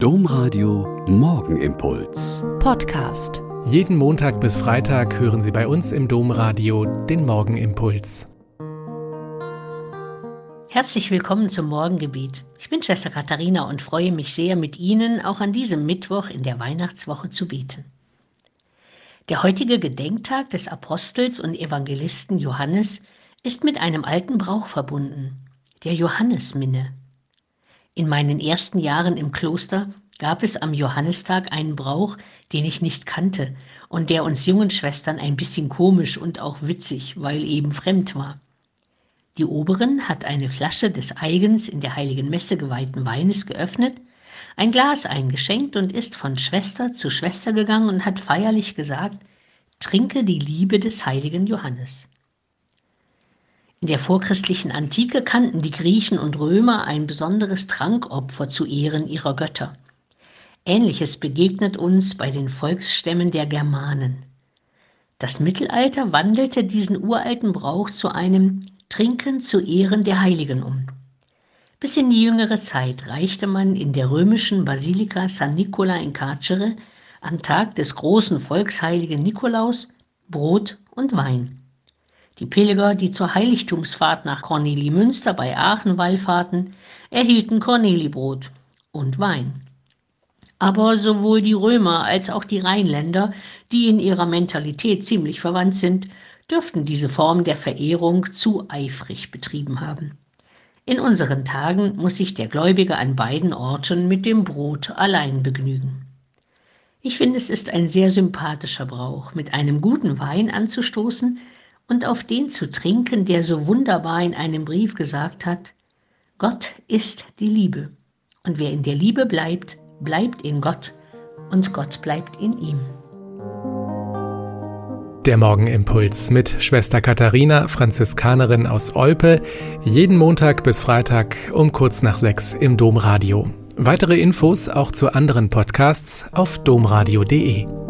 Domradio Morgenimpuls. Podcast. Jeden Montag bis Freitag hören Sie bei uns im Domradio den Morgenimpuls. Herzlich willkommen zum Morgengebet. Ich bin Schwester Katharina und freue mich sehr, mit Ihnen auch an diesem Mittwoch in der Weihnachtswoche zu beten. Der heutige Gedenktag des Apostels und Evangelisten Johannes ist mit einem alten Brauch verbunden, der Johannesminne. In meinen ersten Jahren im Kloster gab es am Johannistag einen Brauch, den ich nicht kannte und der uns jungen Schwestern ein bisschen komisch und auch witzig, weil eben fremd war. Die Oberin hat eine Flasche des eigens in der heiligen Messe geweihten Weines geöffnet, ein Glas eingeschenkt und ist von Schwester zu Schwester gegangen und hat feierlich gesagt, trinke die Liebe des heiligen Johannes. In der vorchristlichen Antike kannten die Griechen und Römer ein besonderes Trankopfer zu Ehren ihrer Götter. Ähnliches begegnet uns bei den Volksstämmen der Germanen. Das Mittelalter wandelte diesen uralten Brauch zu einem Trinken zu Ehren der Heiligen um. Bis in die jüngere Zeit reichte man in der römischen Basilika San Nicola in Carcere am Tag des großen Volksheiligen Nikolaus Brot und Wein. Die Pilger, die zur Heiligtumsfahrt nach Cornelimünster bei Aachen wallfahrten, erhielten Cornelibrot und Wein. Aber sowohl die Römer als auch die Rheinländer, die in ihrer Mentalität ziemlich verwandt sind, dürften diese Form der Verehrung zu eifrig betrieben haben. In unseren Tagen muss sich der Gläubige an beiden Orten mit dem Brot allein begnügen. Ich finde, es ist ein sehr sympathischer Brauch, mit einem guten Wein anzustoßen, und auf den zu trinken, der so wunderbar in einem Brief gesagt hat, Gott ist die Liebe, und wer in der Liebe bleibt, bleibt in Gott, und Gott bleibt in ihm. Der Morgenimpuls mit Schwester Katharina, Franziskanerin aus Olpe, jeden Montag bis Freitag um kurz nach sechs im Domradio. Weitere Infos auch zu anderen Podcasts auf domradio.de.